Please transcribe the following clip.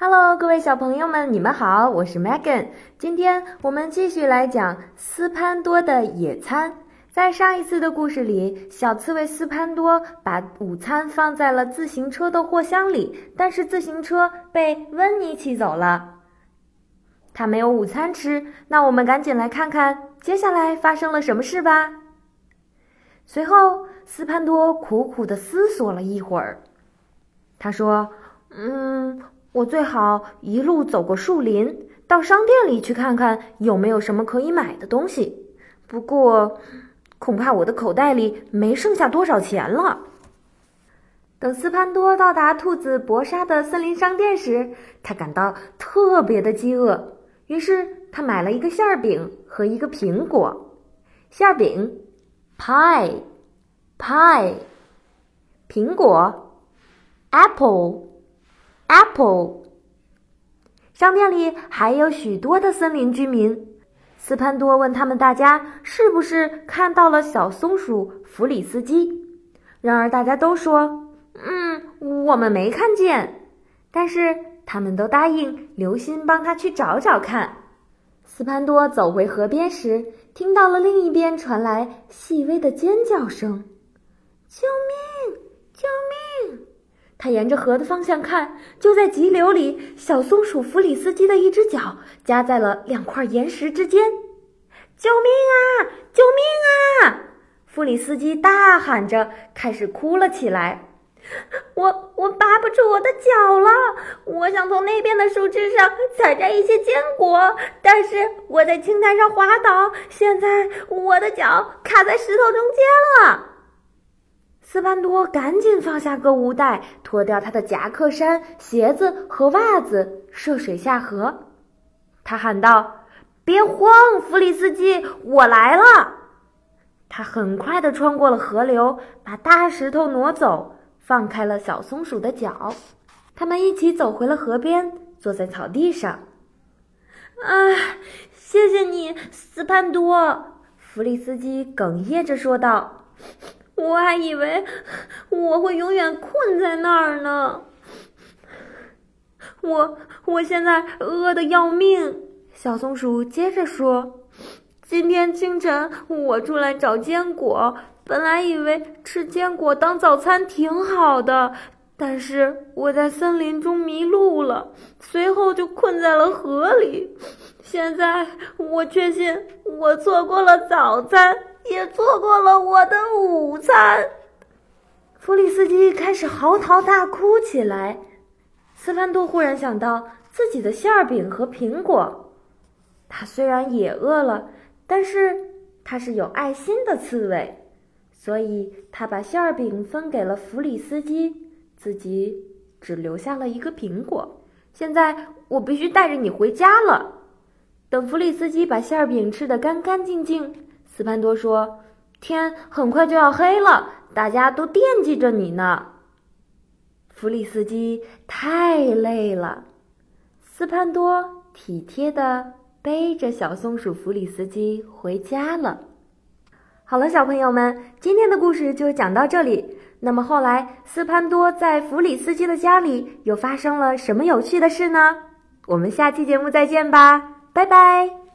Hello，各位小朋友们，你们好，我是 Megan。今天我们继续来讲斯潘多的野餐。在上一次的故事里，小刺猬斯潘多把午餐放在了自行车的货箱里，但是自行车被温妮骑走了，他没有午餐吃。那我们赶紧来看看接下来发生了什么事吧。随后，斯潘多苦苦的思索了一会儿，他说：“嗯。”我最好一路走过树林，到商店里去看看有没有什么可以买的东西。不过，恐怕我的口袋里没剩下多少钱了。等斯潘多到达兔子博莎的森林商店时，他感到特别的饥饿，于是他买了一个馅饼和一个苹果。馅饼，pie，pie；苹果，apple。Apple，商店里还有许多的森林居民。斯潘多问他们：“大家是不是看到了小松鼠弗里斯基？”然而大家都说：“嗯，我们没看见。”但是他们都答应留心帮他去找找看。斯潘多走回河边时，听到了另一边传来细微的尖叫声：“救命！！”他沿着河的方向看，就在急流里，小松鼠弗里斯基的一只脚夹在了两块岩石之间。救命啊！救命啊！弗里斯基大喊着，开始哭了起来。我我拔不出我的脚了，我想从那边的树枝上采摘一些坚果，但是我在青苔上滑倒，现在我的脚卡在石头中间了。斯潘多赶紧放下购物袋，脱掉他的夹克衫、鞋子和袜子，涉水下河。他喊道：“别慌，弗里斯基，我来了！”他很快地穿过了河流，把大石头挪走，放开了小松鼠的脚。他们一起走回了河边，坐在草地上。啊，谢谢你，斯潘多！弗里斯基哽咽着说道。我还以为我会永远困在那儿呢。我我现在饿得要命。小松鼠接着说：“今天清晨我出来找坚果，本来以为吃坚果当早餐挺好的，但是我在森林中迷路了，随后就困在了河里。现在我确信我错过了早餐。”也错过了我的午餐。弗里斯基开始嚎啕大哭起来。斯潘多忽然想到自己的馅饼和苹果。他虽然也饿了，但是他是有爱心的刺猬，所以他把馅饼分给了弗里斯基，自己只留下了一个苹果。现在我必须带着你回家了。等弗里斯基把馅饼吃得干干净净。斯潘多说：“天很快就要黑了，大家都惦记着你呢。”弗里斯基太累了，斯潘多体贴的背着小松鼠弗里斯基回家了。好了，小朋友们，今天的故事就讲到这里。那么后来，斯潘多在弗里斯基的家里又发生了什么有趣的事呢？我们下期节目再见吧，拜拜。